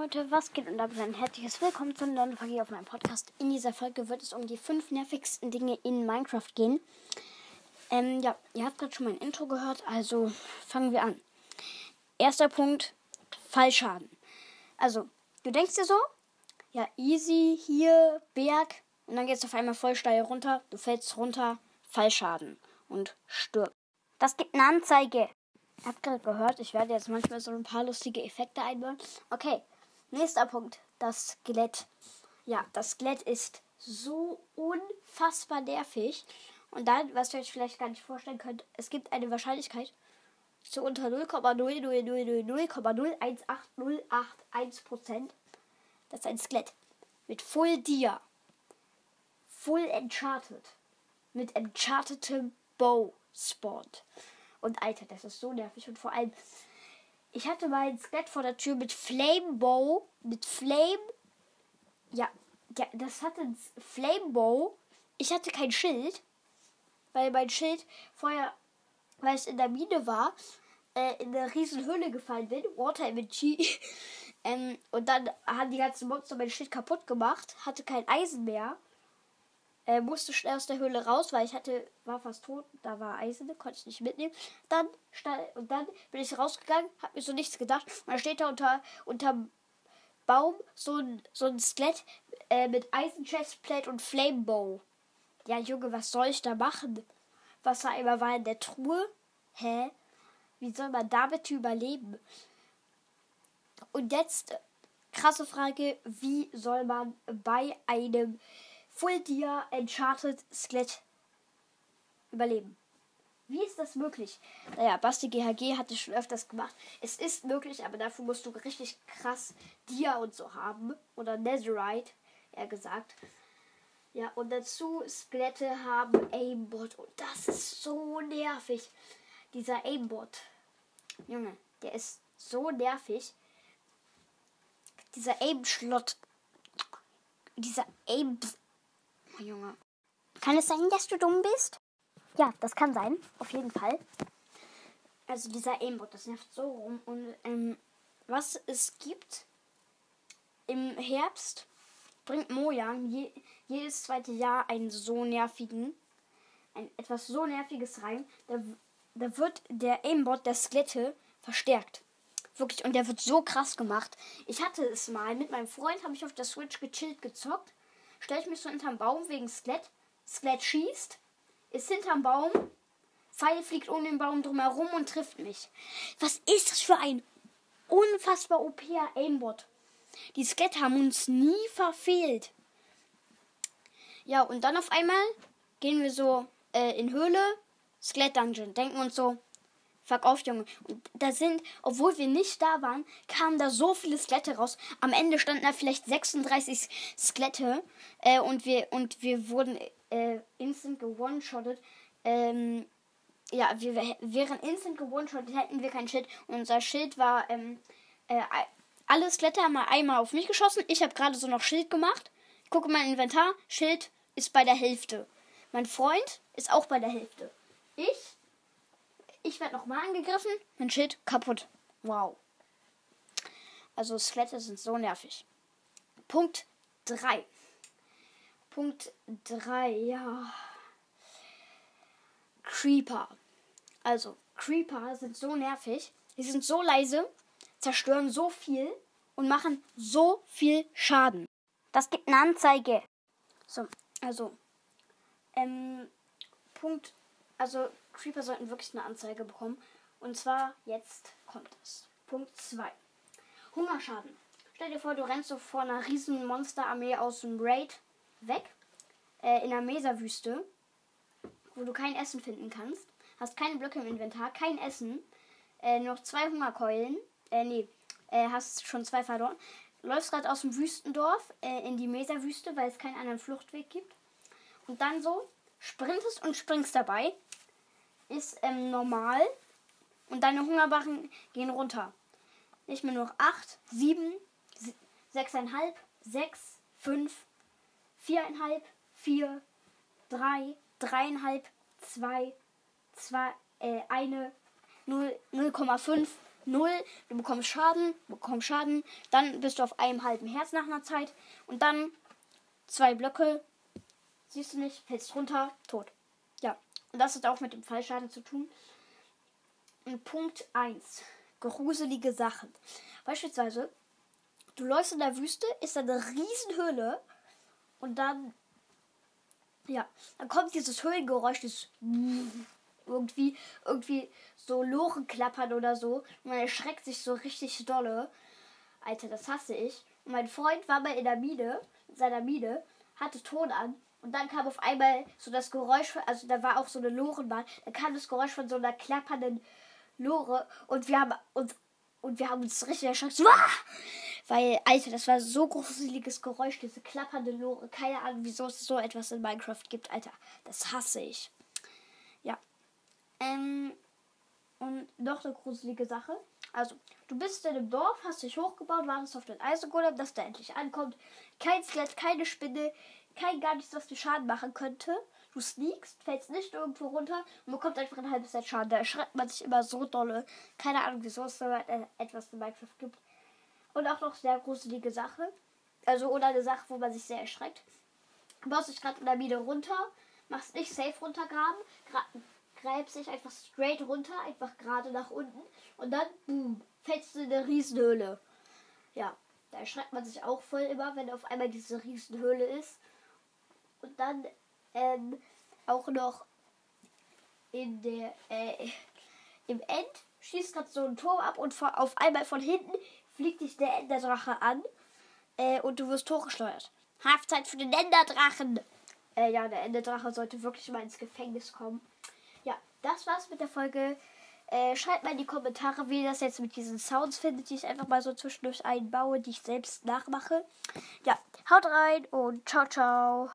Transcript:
Leute, was geht und damit ein herzliches Willkommen zu einer neuen Folge auf meinem Podcast. In dieser Folge wird es um die fünf nervigsten Dinge in Minecraft gehen. Ähm, ja, ihr habt gerade schon mein Intro gehört, also fangen wir an. Erster Punkt, Fallschaden. Also, du denkst dir so, ja, easy, hier, Berg, und dann geht es auf einmal voll steil runter, du fällst runter, Fallschaden und stirbst. Das gibt eine Anzeige. Habt gerade gehört, ich werde jetzt manchmal so ein paar lustige Effekte einbauen. Okay, nächster Punkt. Das Skelett. Ja, das Skelett ist so unfassbar nervig. Und dann, was ihr euch vielleicht gar nicht vorstellen könnt, es gibt eine Wahrscheinlichkeit zu unter 0,00000018081%. Das ist ein Skelett. Mit Full Dia. Full Encharted. Mit Enchartedem Bow spawnt. Und Alter, das ist so nervig. Und vor allem, ich hatte mal ein Skelett vor der Tür mit Flame Bow. Mit Flame. Ja, ja das hatte ein Flame Bow. Ich hatte kein Schild. Weil mein Schild vorher, weil es in der Mine war, äh, in eine riesen Höhle gefallen bin. Water MG. ähm, und dann haben die ganzen Monster mein Schild kaputt gemacht. Hatte kein Eisen mehr äh, musste schnell aus der Höhle raus, weil ich hatte, war fast tot, da war Eisen, konnte ich nicht mitnehmen. Dann und dann bin ich rausgegangen, habe mir so nichts gedacht. Da steht da unter unterm Baum so ein, so ein Skelett äh, mit Eisen-Chestplate und Flamebow. Ja, Junge, was soll ich da machen? Was war in der Truhe? Hä? Wie soll man damit überleben? Und jetzt krasse Frage, wie soll man bei einem Full Dia Enchanted Skelett überleben. Wie ist das möglich? Naja, Basti GHG hat es schon öfters gemacht. Es ist möglich, aber dafür musst du richtig krass Dia und so haben. Oder Netherite, eher gesagt. Ja, und dazu Skelette haben Aimbot. Und das ist so nervig. Dieser Aimbot. Junge, der ist so nervig. Dieser Aim-Schlott. Dieser Aim. Junge. Kann es sein, dass du dumm bist? Ja, das kann sein. Auf jeden Fall. Also dieser Aimbot, das nervt so rum. Und ähm, was es gibt im Herbst bringt Mojang je, jedes zweite Jahr einen so nervigen, ein etwas so nerviges rein. Da, da wird der Aimbot der Skelette verstärkt. Wirklich, und der wird so krass gemacht. Ich hatte es mal mit meinem Freund, habe ich auf der Switch gechillt gezockt stelle ich mich so hinterm Baum wegen Skelett. Skelett schießt, ist hinterm Baum, Pfeil fliegt um den Baum drumherum und trifft mich. Was ist das für ein unfassbar OP Aimbot? Die Skelett haben uns nie verfehlt. Ja, und dann auf einmal gehen wir so äh, in Höhle, Skelett Dungeon, denken uns so, Fuck auf, Junge. Und da sind, obwohl wir nicht da waren, kamen da so viele Skelette raus. Am Ende standen da vielleicht 36 Skelette. Äh, und wir und wir wurden äh, instant gewone-shottet. Ähm, ja, wir wären instant gewone-shottet, hätten wir kein Schild. Unser Schild war, ähm, äh, alle Skelette haben mal einmal auf mich geschossen. Ich habe gerade so noch Schild gemacht. Gucke mein Inventar. Schild ist bei der Hälfte. Mein Freund ist auch bei der Hälfte. Ich ich werde nochmal angegriffen. Mein Schild kaputt. Wow. Also Skelette sind so nervig. Punkt 3. Punkt 3, ja. Creeper. Also, Creeper sind so nervig. Die sind so leise, zerstören so viel und machen so viel Schaden. Das gibt eine Anzeige. So, also, ähm, Punkt, also Creeper sollten wirklich eine Anzeige bekommen. Und zwar jetzt kommt es. Punkt 2. Hungerschaden. Stell dir vor, du rennst so vor einer riesen Monsterarmee aus dem Raid weg. Äh, in der Mesa-Wüste. Wo du kein Essen finden kannst. Hast keine Blöcke im Inventar, kein Essen. Äh, noch zwei Hungerkeulen. Äh, nee. Äh, hast schon zwei verloren. Läufst gerade aus dem Wüstendorf äh, in die Mesa-Wüste, weil es keinen anderen Fluchtweg gibt. Und dann so sprintest und springst dabei ist ähm, normal. Und deine Hungerbarren gehen runter. Nicht mehr nur 8, 7, 6,5, 6, 5, 4,5, 4, 3, 3,5, 2, 2, äh, eine 0,5, 0, du bekommst Schaden, bekommst Schaden, dann bist du auf einem halben Herz nach einer Zeit. Und dann zwei Blöcke, siehst du nicht, fällst runter, tot. Das hat auch mit dem Fallschaden zu tun. Und Punkt 1. Gruselige Sachen. Beispielsweise, du läufst in der Wüste, ist da eine Riesenhöhle und dann, ja, dann kommt dieses Höhlengeräusch, das irgendwie, irgendwie so Loren klappern oder so. Man erschreckt sich so richtig dolle. Alter, das hasse ich. Und mein Freund war mal in der Mine, in seiner Mine, hatte Ton an. Und dann kam auf einmal so das Geräusch, also da war auch so eine Lorenbahn, da kam das Geräusch von so einer klappernden Lore und wir haben uns und wir haben uns richtig erschreckt. Weil, Alter, das war so gruseliges Geräusch, diese klappernde Lore. Keine Ahnung, wieso es so etwas in Minecraft gibt, Alter. Das hasse ich. Ja. Ähm, und noch eine gruselige Sache. Also, du bist in einem Dorf, hast dich hochgebaut, wartest auf den Eisengolem, dass der endlich ankommt. Kein Skelett, keine Spinne, kein gar nichts, was dir Schaden machen könnte. Du sneakst, fällst nicht irgendwo runter und bekommst einfach ein halbes Set Schaden. Da erschreckt man sich immer so dolle. Keine Ahnung, wieso es da etwas in Minecraft gibt. Und auch noch sehr gruselige Sache. Also, oder eine Sache, wo man sich sehr erschreckt. Du baust dich gerade in der Mine runter, machst nicht safe runtergraben, gräbst dich einfach straight runter, einfach gerade nach unten und dann, boom, fällst du in eine Riesenhöhle. Ja, da erschreckt man sich auch voll immer, wenn auf einmal diese Riesenhöhle ist. Und dann ähm, auch noch in der, äh, im End schießt gerade so ein Turm ab und auf einmal von hinten fliegt dich der Enderdrache an äh, und du wirst hochgesteuert. Haftzeit für den Enderdrachen! Äh, ja, der Enderdrache sollte wirklich mal ins Gefängnis kommen. Ja, das war's mit der Folge. Äh, schreibt mal in die Kommentare, wie ihr das jetzt mit diesen Sounds findet, die ich einfach mal so zwischendurch einbaue, die ich selbst nachmache. Ja, haut rein und ciao, ciao.